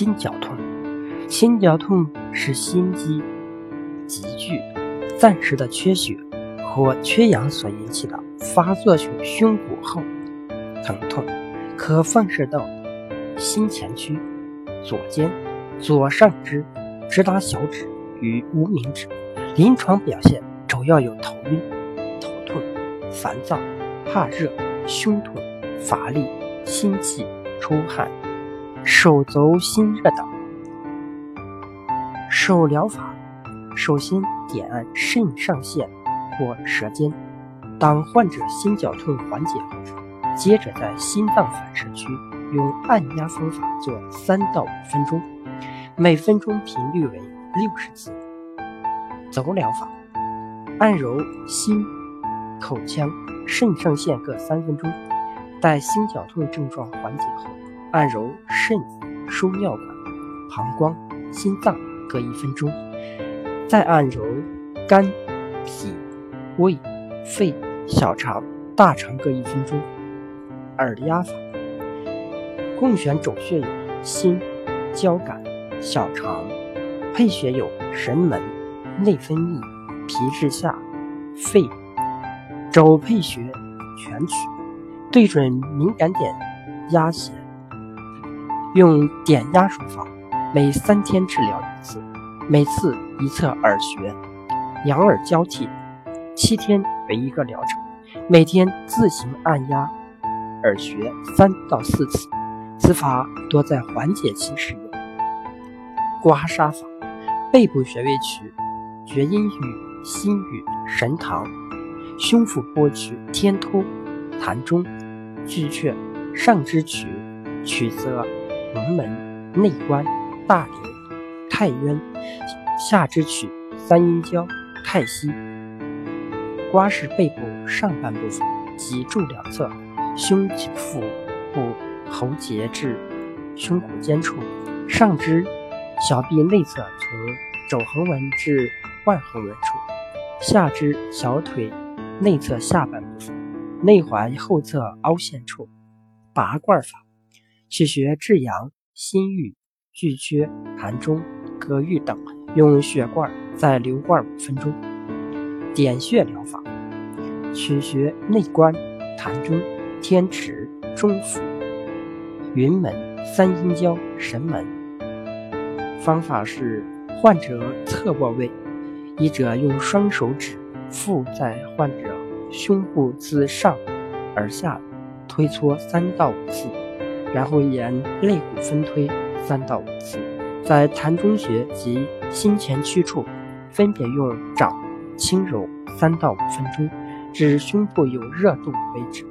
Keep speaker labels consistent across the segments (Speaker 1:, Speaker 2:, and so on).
Speaker 1: 心绞痛，心绞痛是心肌急剧、暂时的缺血或缺氧所引起的发作性胸骨后疼痛，可放射到心前区、左肩、左上肢、直达小指与无名指。临床表现主要有头晕、头痛、烦躁、怕热、胸痛、乏力、心悸、出汗。手足心热等。手疗法首先点按肾上腺或舌尖，当患者心绞痛缓解后，接着在心脏反射区用按压方法做三到五分钟，每分钟频率为六十次。走疗法按揉心、口腔、肾上腺各三分钟，待心绞痛症状缓解后。按揉肾、输尿管、膀胱、心脏各一分钟，再按揉肝、脾、胃、肺、小肠、大肠各一分钟。耳压法共选主穴有心、交感、小肠，配穴有神门、内分泌、皮质下、肺。肘配穴全取，对准敏感点压弦。用点压手法，每三天治疗一次，每次一侧耳穴，两耳交替，七天为一个疗程，每天自行按压耳穴三到四次。此法多在缓解期使用。刮痧法，背部穴位取厥阴俞、心俞、神堂，胸腹部取天突、膻中、巨阙，上肢取曲泽。龙门、内关、大陵、太渊，下肢取三阴交、太溪。刮拭背部上半部分，脊柱两侧、胸腹部喉结至胸骨尖处，上肢小臂内侧从肘横纹至腕横纹处，下肢小腿内侧下半部分、内踝后侧凹陷处。拔罐法。取穴至阳、心俞、巨阙、膻中、膈俞等，用血罐再留罐五分钟。点穴疗法，取穴内关、膻中、天池、中府、云门、三阴交、神门。方法是：患者侧卧位，医者用双手指腹在患者胸部自上而下推搓三到五次。然后沿肋骨分推三到五次，在膻中穴及心前区处，分别用掌轻揉三到五分钟，至胸部有热度为止。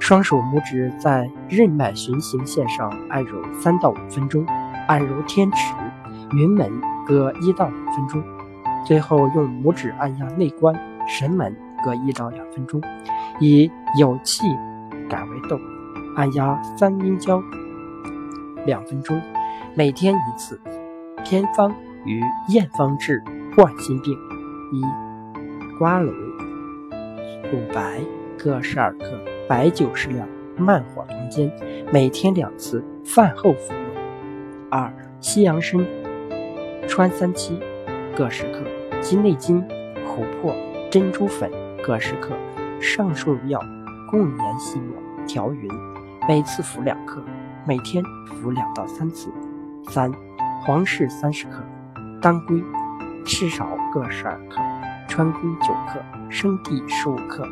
Speaker 1: 双手拇指在任脉循行线上按揉三到五分钟，按揉天池、云门各一到两分钟，最后用拇指按压内关、神门各一到两分钟，以有气改为动。按压三阴交两分钟，每天一次。偏方与验方治冠心病：一、瓜蒌、乳白各十二克，白酒适量，慢火同煎，每天两次，饭后服用。二、西洋参、川三七各十克，鸡内金、琥珀、珍珠粉各十克，上述药共研细末，调匀。每次服两克，每天服两到三次。三、黄芪三十克，当归、赤芍各十二克，川芎九克，生地十五克，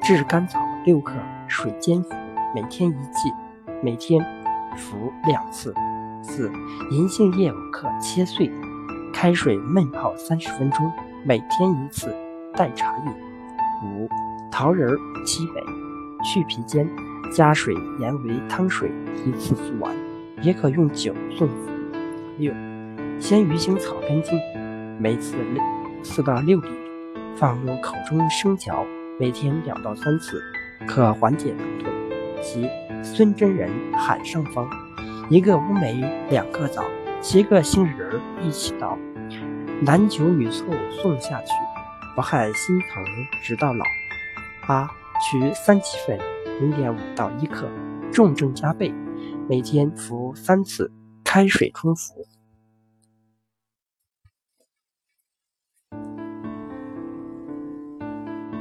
Speaker 1: 炙甘草六克，水煎服，每天一剂，每天服两次。四、银杏叶五克，切碎，开水焖泡三十分钟，每天一次，代茶饮。五、桃仁七枚，去皮煎。加水盐为汤水，一次服完，也可用酒送服。六，鲜鱼腥草根茎，每次四到六粒，放入口中生嚼，每天两到三次，可缓解疼痛。七，孙真人海上方，一个乌梅，两个枣，七个杏仁一起捣，男酒女醋送下去，不害心疼直到老。八，取三七粉。零点五到一克重症加倍每天服三次开水冲服。